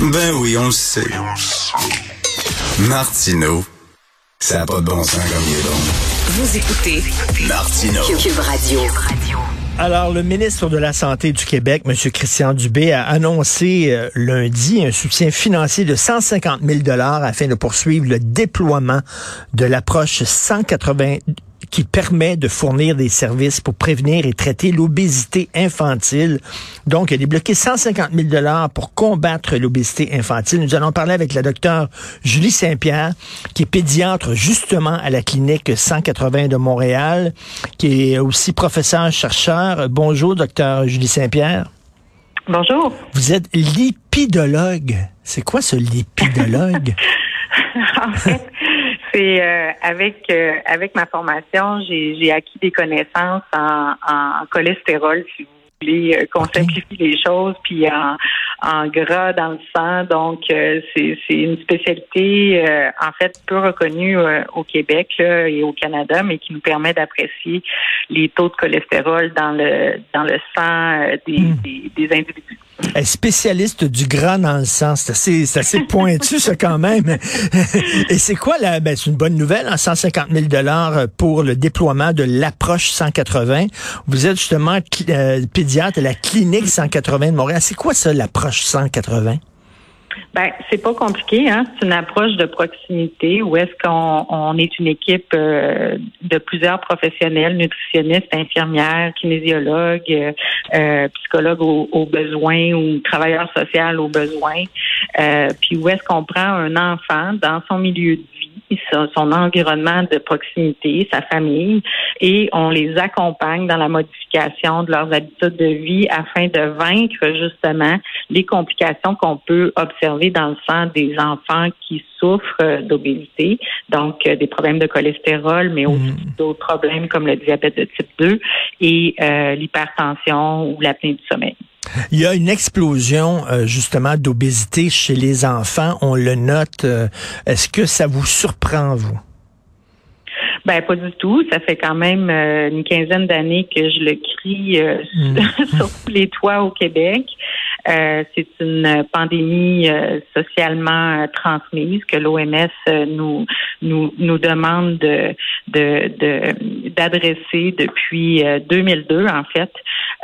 Ben oui, on le sait. Martineau, ça n'a pas de bon sens comme il est bon. Vous écoutez Martineau. Cube Radio. Alors, le ministre de la Santé du Québec, M. Christian Dubé, a annoncé euh, lundi un soutien financier de 150 000 afin de poursuivre le déploiement de l'approche 180 qui permet de fournir des services pour prévenir et traiter l'obésité infantile. Donc, il a débloqué 150 000 dollars pour combattre l'obésité infantile. Nous allons parler avec la docteure Julie Saint-Pierre, qui est pédiatre justement à la clinique 180 de Montréal, qui est aussi professeur-chercheur. Bonjour, docteur Julie Saint-Pierre. Bonjour. Vous êtes lipidologue. C'est quoi ce lipidologue? en fait, c'est euh, avec euh, avec ma formation, j'ai acquis des connaissances en, en cholestérol, voulez, euh, qu'on simplifie les choses, puis en, en gras dans le sang. Donc, c'est une spécialité, en fait, peu reconnue au Québec et au Canada, mais qui nous permet d'apprécier les taux de cholestérol dans le dans le sang des, Hmm. des, des individus. Elle est spécialiste du gras dans le sang. C'est assez, c'est assez pointu, ça, quand même. Et c'est quoi la, ben, c'est une bonne nouvelle, en 150 000 dollars pour le déploiement de l'approche 180. Vous êtes justement euh, à la clinique 180 de Montréal. C'est quoi ça, l'approche 180? Ben, c'est pas compliqué, hein. C'est une approche de proximité où est-ce qu'on on est une équipe euh, de plusieurs professionnels, nutritionnistes, infirmières, kinésiologues, euh, euh, psychologues aux, besoins ou travailleurs sociaux aux besoins. Puis où est-ce qu'on prend un enfant dans son milieu de vie, son, son environnement de proximité, sa famille, et on les accompagne dans la modification de leurs habitudes de vie afin de vaincre justement les complications qu'on peut observer dans le sang des enfants qui souffrent euh, d'obésité, donc euh, des problèmes de cholestérol, mais aussi d'autres problèmes comme le diabète de type 2 et euh, l'hypertension ou l'apnée du sommeil. Il y a une explosion, euh, justement, d'obésité chez les enfants. On le note. Euh, Est-ce que ça vous surprend, vous? Ben pas du tout. Ça fait quand même euh, une quinzaine d'années que je le crie euh, sur tous les toits au Québec. Euh, c'est une pandémie euh, socialement euh, transmise que l'OMS euh, nous nous nous demande de de de- d'adresser depuis euh, 2002 en fait.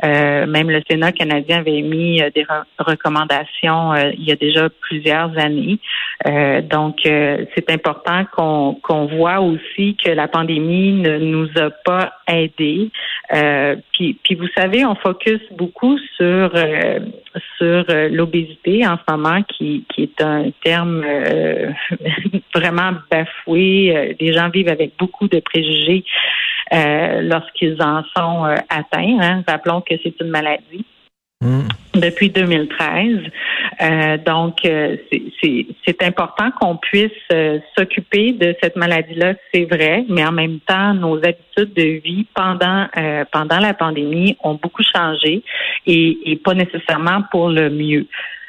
Euh, même le Sénat canadien avait euh, des re- recommandations euh, il y a déjà plusieurs années. Euh, donc, euh, c'est important qu'on qu'on voit aussi que la pandémie ne nous a pas aidés. Euh, puis, puis, vous savez, on focus beaucoup sur euh, sur euh, l'obésité en ce moment, qui, qui est un terme euh, vraiment bafoué. Euh, Les gens vivent avec beaucoup de préjugés lorsqu'ils en sont atteints. hein. Rappelons que c'est une maladie Hmm. depuis 2013. Euh, donc, euh, c'est important qu'on puisse euh, s'occuper de cette maladie-là, c'est vrai, mais en même temps, nos habitudes de vie pendant euh, pendant la pandémie ont beaucoup changé et, et pas nécessairement pour le mieux.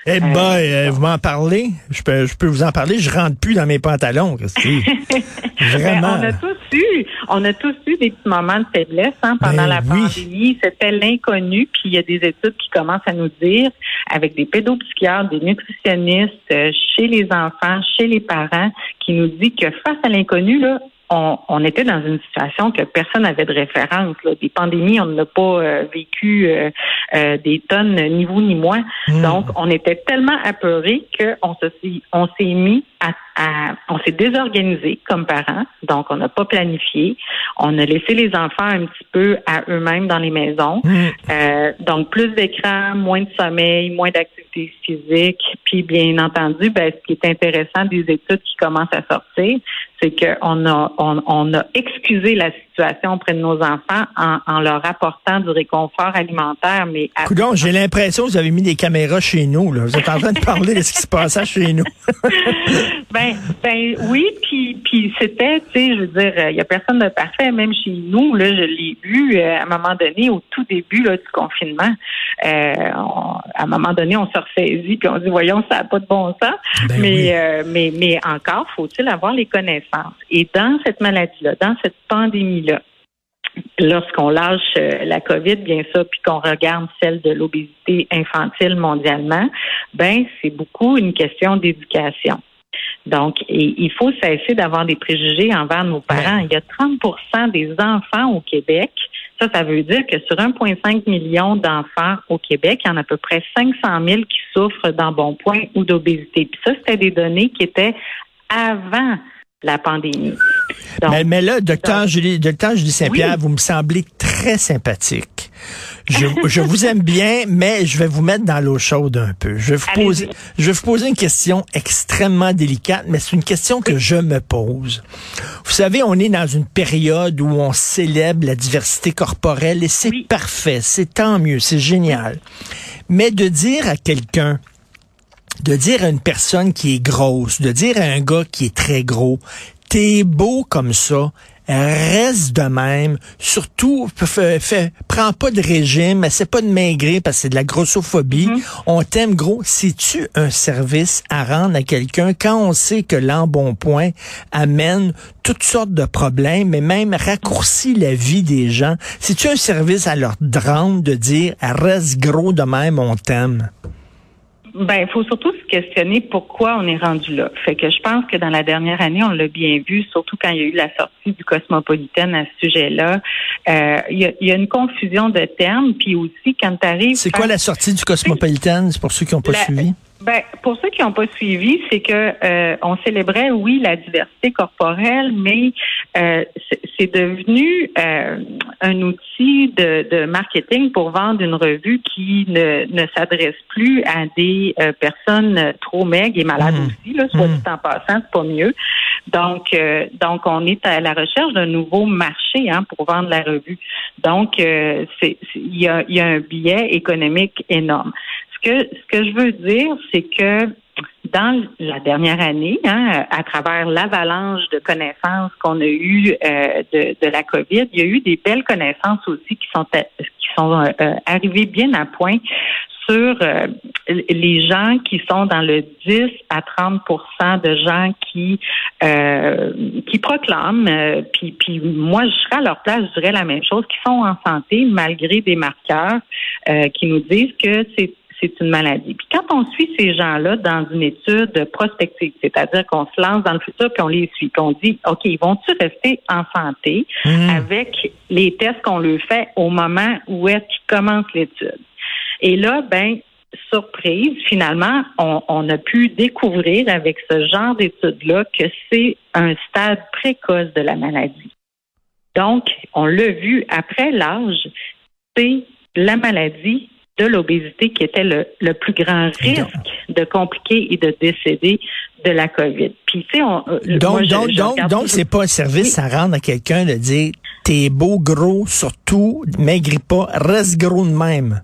Eh ben, euh, vous m'en parlez? Je peux, je peux vous en parler. Je rentre plus dans mes pantalons, Vraiment. on a tous eu, on a tous eu des petits moments de faiblesse hein, pendant Ben la oui. pandémie. C'était l'inconnu. Puis il y a des études qui commencent à nous dire, avec des pédopsychiatres, des nutritionnistes, euh, chez les enfants, chez les parents, qui nous dit que face à l'inconnu, là, on, on était dans une situation que personne n'avait de référence. Là. Des pandémies, on n'a pas euh, vécu euh, euh, des tonnes, ni vous ni moi. Hmm. Donc, on était tellement apeurés qu'on se s'est- on s'est mis à, à- on s'est désorganisé comme parents. Donc, on n'a pas planifié. On a laissé les enfants un petit peu à eux-mêmes dans les maisons. Hmm. Euh, donc, plus d'écran, moins de sommeil, moins d'activité physique. Puis, bien entendu, ben, ce qui est intéressant des études qui commencent à sortir, c'est qu'on a, on, on a excusé la situation auprès de nos enfants en, en leur apportant du réconfort alimentaire. Mais Coudon, j'ai l'impression que vous avez mis des caméras chez nous. Là. Vous êtes en train de parler de ce qui se passait chez nous. ben, ben oui, puis puis c'était, tu sais, je veux dire, il y a personne de parfait, même chez nous. Là, je l'ai vu euh, à un moment donné, au tout début là, du confinement. Euh, on- à un moment donné, on se ressaisit puis on dit, voyons, ça n'a pas de bon sens. Ben mais, oui. euh, mais mais encore, faut-il avoir les connaissances. Et dans cette maladie-là, dans cette pandémie-là, lorsqu'on lâche euh, la COVID, bien ça, puis qu'on regarde celle de l'obésité infantile mondialement, ben c'est beaucoup une question d'éducation. Donc, il faut cesser d'avoir des préjugés envers nos parents. Il y a 30% des enfants au Québec. Ça, ça veut dire que sur 1,5 million d'enfants au Québec, il y en a à peu près 500 000 qui souffrent d'embonpoint ou d'obésité. Puis ça, c'était des données qui étaient avant la pandémie. mais, là, docteur Julie, docteur Julie Saint-Pierre, vous me semblez très sympathique. Je, je, vous aime bien, mais je vais vous mettre dans l'eau chaude un peu. Je vais vous poser, je vais vous poser une question extrêmement délicate, mais c'est une question que je me pose. Vous savez, on est dans une période où on célèbre la diversité corporelle et c'est parfait, c'est tant mieux, c'est génial. Mais de dire à quelqu'un, de dire à une personne qui est grosse, de dire à un gars qui est très gros, t'es beau comme ça, reste de même. Surtout, fait, prends pas de régime, essaie pas de maigrir parce que c'est de la grossophobie. Mm-hmm. On t'aime gros. Si tu un service à rendre à quelqu'un quand on sait que l'embonpoint amène toutes sortes de problèmes, mais même raccourcit la vie des gens? Si tu un service à leur rendre de dire reste gros de même, on t'aime? Ben, il faut surtout se questionner pourquoi on est rendu là. Fait que je pense que dans la dernière année, on l'a bien vu, surtout quand il y a eu la sortie du Cosmopolitan à ce sujet-là. Euh, il, y a, une confusion de termes, puis aussi quand tu arrives. C'est quoi la sortie du Cosmopolitan? C'est pour ceux qui n'ont pas suivi? Ben, pour ceux qui n'ont pas suivi, c'est que euh, on célébrait, oui, la diversité corporelle, mais euh, c'est devenu euh, un outil de, de, marketing pour vendre une revue qui ne, ne s'adresse plus à des personnes trop maigres et malades mmh. aussi, là, soit mmh. dit en passant, c'est pas mieux. Donc, donc on est à la recherche d'un nouveau marché hein, pour vendre la revue. Donc, c'est il y a, y a un biais économique énorme ce que, ce que je veux dire, c'est que dans la dernière année, hein, à travers l'avalanche de connaissances qu'on a eues euh, de, de, la COVID, il y a eu des belles connaissances aussi qui sont qui sont euh, arrivées bien à point sur euh, les gens qui sont dans le 10 à 30% de gens qui qui proclament puis puis moi je serais à leur place je dirais la même chose qui sont en santé malgré des marqueurs qui nous disent que c'est c'est une maladie. Puis quand on suit ces gens-là dans une étude prospective, c'est-à-dire qu'on se lance dans le futur puis on les suit, qu'on dit, OK, ils vont-tu rester en santé mmh. avec les tests qu'on leur fait au moment où est-ce qu'ils commencent l'étude? Et là, ben, surprise, finalement, on, on, a pu découvrir avec ce genre d'études-là que c'est un stade précoce de la maladie. Donc, on l'a vu après l'âge, c'est la maladie de l'obésité qui était le, le, plus grand risque de compliquer et de décéder de la COVID. Puis, tu sais, on, euh, donc, donc, donc, donc, c'est pas un service à rendre à quelqu'un de dire, t'es beau, gros, surtout, maigris pas, reste gros de même.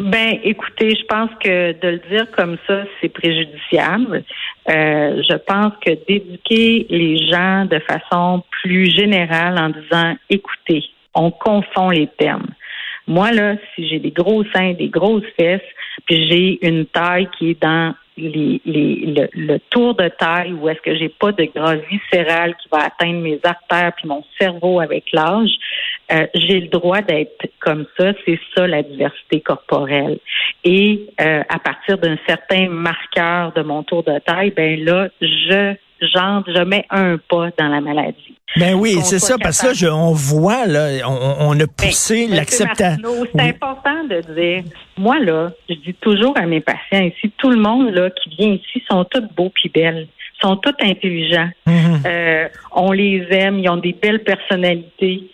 Ben, écoutez, je pense que de le dire comme ça, c'est préjudiciable. Euh, je pense que d'éduquer les gens de façon plus générale en disant, écoutez, on confond les termes. Moi, là, si j'ai des gros seins, des grosses fesses, puis j'ai une taille qui est dans les, les, le, tour de taille où est-ce que j'ai pas de gras viscéral qui va atteindre mes artères puis mon cerveau avec l'âge, euh, j'ai le droit d'être comme ça. C'est ça la diversité corporelle. Et euh, à partir d'un certain marqueur de mon tour de taille, ben là, je j'entre, je mets un pas dans la maladie. Ben oui, c'est ça, parce que là, on voit, là, on, a ben, poussé l'acceptation. C'est important de dire, moi, là, je dis toujours à mes patients ici, tout le monde, là, qui vient ici, sont tous beaux puis belles sont tous intelligents. Mm-hmm. euh, on les aime, ils ont des belles personnalités.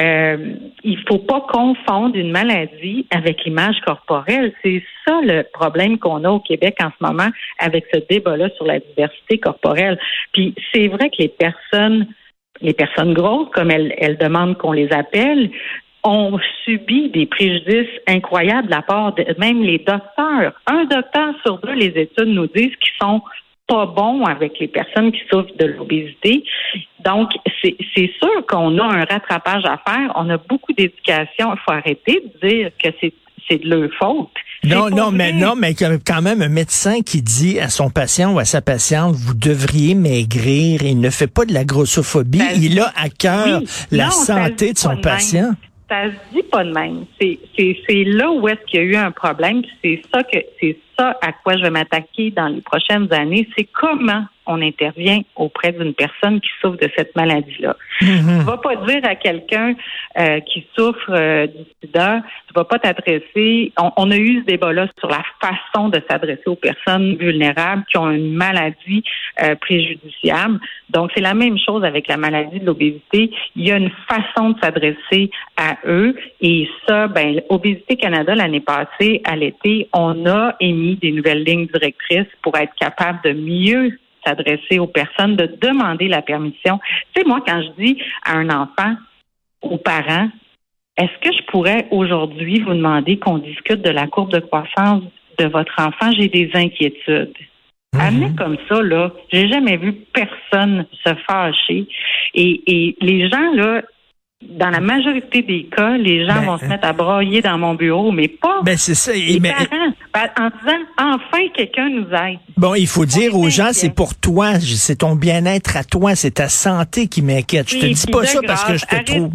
Euh, il faut pas confondre une maladie avec l'image corporelle. C'est ça le problème qu'on a au Québec en ce moment avec ce débat-là sur la diversité corporelle. Puis c'est vrai que les personnes, les personnes grosses, comme elles, elles demandent qu'on les appelle, ont subi des préjudices incroyables de la part de même les docteurs. Un docteur sur deux, les études nous disent qu'ils sont pas bon avec les personnes qui souffrent de l'obésité. Donc, c'est sûr qu'on a un rattrapage à faire. On a beaucoup d'éducation. Il faut arrêter de dire que c'est de leur faute. Non, non, mais non, mais quand même un médecin qui dit à son patient ou à sa patiente, vous devriez maigrir. Il ne fait pas de la grossophobie. il a à cœur la santé de son patient. Ça se dit pas de même. C'est là où est-ce qu'il y a eu un problème. C'est ça que c'est ça à quoi je vais m'attaquer dans les prochaines années. C'est comment on intervient auprès d'une personne qui souffre de cette maladie-là. Mm-hmm. Tu ne vas pas dire à quelqu'un euh, qui souffre euh, du sida, tu vas pas t'adresser. On, a eu ce débat-là sur la façon de s'adresser aux personnes vulnérables qui ont une maladie euh, préjudiciable. Donc, c'est la même chose avec la maladie de l'obésité. Il y a une façon de s'adresser à eux. Et ça, ben, Obésité Canada, l'année passée, à l'été, on a émis des nouvelles lignes directrices pour être capable de mieux s'adresser aux personnes, de demander la permission. Tu sais, moi, quand je dis à un enfant, aux parents, est-ce que je pourrais aujourd'hui vous demander qu'on discute de la courbe de croissance de votre enfant? J'ai des inquiétudes. Mm Amener comme ça, là, j'ai jamais vu personne se fâcher. Et, et les gens, là, dans la majorité des cas, les gens ben, vont se mettre à broyer dans mon bureau, mais pas ben, c'est ça. les parents, ben, en disant enfin quelqu'un nous aide. Bon, il faut dire aux gens, c'est pour toi, c'est ton bien-être à toi, c'est ta santé qui m'inquiète. Je te dis pas ça parce que je te trouve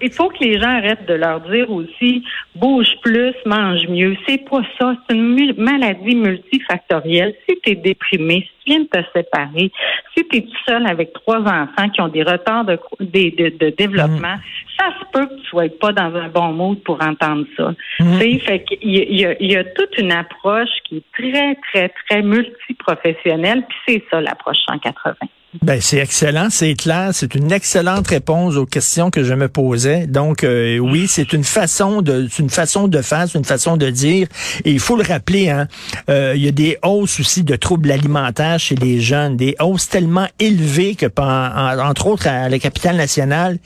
il faut que les gens arrêtent de leur dire aussi bouge plus, mange mieux. C'est pas ça. C'est une maladie multifactorielle. Si tu es déprimé, si tu viens de te séparer, si tu es tout seul avec trois enfants qui ont des retards de, de, développement, mm. ça se peut que tu sois pas dans un bon mood pour entendre ça. Mm. Fait qu'il y, a, il y a toute une approche qui est très, très, très multiprofessionnelle, puis c'est ça l'approche 180. Ben, c'est excellent, c'est clair, c'est une excellente réponse aux questions que je me posais. Donc euh, oui, c'est une façon de une façon de faire, c'est une façon de dire. Et il faut le rappeler, hein, euh, il y a des hausses aussi de troubles alimentaires chez les jeunes, des hausses tellement élevées que entre autres à la capitale nationale,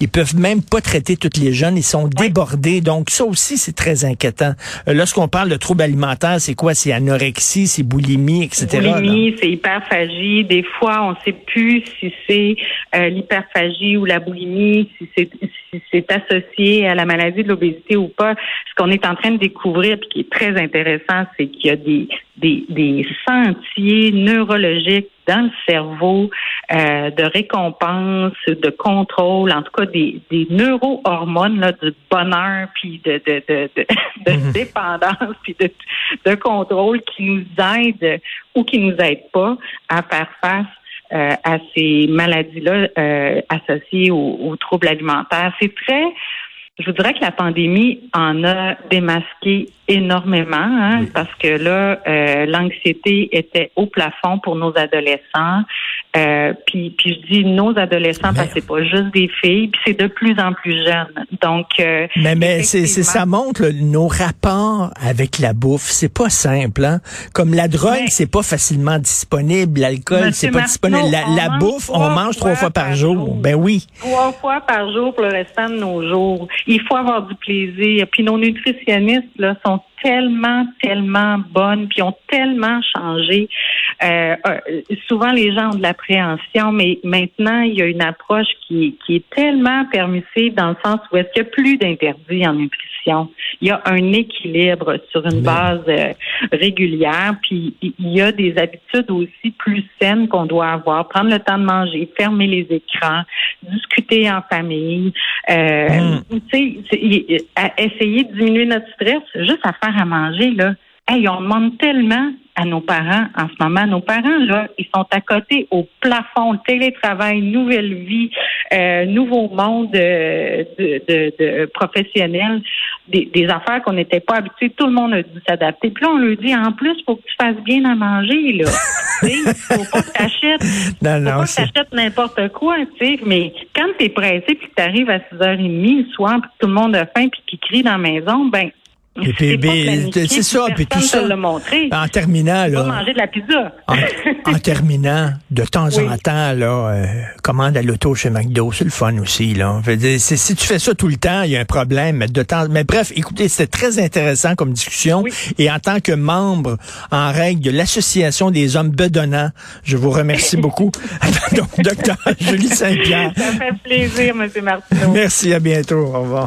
ils peuvent même pas traiter toutes les jeunes, ils sont débordés. Donc ça aussi c'est très inquiétant. Euh, lorsqu'on parle de troubles alimentaires, c'est quoi? C'est anorexie, c'est boulimie, etc. Boulimie, c'est hyperphagie. Des fois, on sait plus si c'est euh, l'hyperphagie ou la boulimie, si c'est si c'est associé à la maladie de l'obésité ou pas. Ce qu'on est en train de découvrir, puis qui est très intéressant, c'est qu'il y a des, des, des sentiers neurologiques dans le cerveau euh, de récompense, de contrôle, en tout cas des, des neurohormones là, de bonheur, puis de, de, de, de, de mhm. dépendance, puis de, de contrôle qui nous aident ou qui nous aident pas à faire face euh, à ces maladies-là euh, associées aux, troubles alimentaires. C'est très, je vous dirais que la pandémie en a démasqué énormément, hein, parce que là, euh, l'anxiété était au plafond pour nos adolescents. Euh, puis, puis je dis nos adolescents parce que c'est pas juste des filles, puis c'est de plus en plus jeune. Donc, euh, mais mais c'est ça montre nos rapports avec la bouffe, c'est pas simple. Hein? Comme la drogue, c'est pas facilement disponible, l'alcool, c'est pas disponible. La, bouffe, on mange trois fois par, jour. Ben oui. Trois fois par jour pour le restant de nos jours. Il faut avoir du plaisir. Puis nos nutritionnistes là sont tellement, tellement bonnes, puis ont tellement changé. Euh, euh, souvent, les gens ont de l'appréhension, mais maintenant, il y a une approche qui, qui est tellement permissive dans le sens où est-ce qu'il n'y a plus d'interdits en nutrition. Il y a un équilibre sur une base euh, régulière, puis il y a des habitudes aussi plus saines qu'on doit avoir. Prendre le temps de manger, fermer les écrans, discuter en famille, euh, mm. essayer de diminuer notre stress, juste à faire à manger, là. Hey, on demande tellement à nos parents en ce moment. Nos parents, là, ils sont à côté au plafond, télétravail, nouvelle vie, euh, nouveau monde euh, de, de, de, professionnel, des, des affaires qu'on n'était pas habitués. Tout le monde a dû s'adapter. Puis là, on leur dit, en plus, faut que tu fasses bien à manger, là. faut pas que t'achètes. Non, non, faut pas que t'achètes n'importe quoi, tu sais. Mais quand t'es pressé puis que t'arrives à 6h30 le soir puis que tout le monde a faim puis qu'il crie dans la maison, ben, et puis, c'est ça, puis tout ça. En terminant, là. manger de la pizza. En, terminant, de temps en temps, là, euh, commande à l'auto chez McDo, c'est le fun aussi, là. si tu fais ça tout le temps, il y a un problème. Mais de temps, mais bref, écoutez, c'était très intéressant comme discussion. Et en tant que membre en règle de l'association des hommes bedonnants, je vous remercie beaucoup. Donc, docteur Julie Saint-Pierre. Ça fait plaisir, M. Martineau. Merci, à bientôt. Au revoir.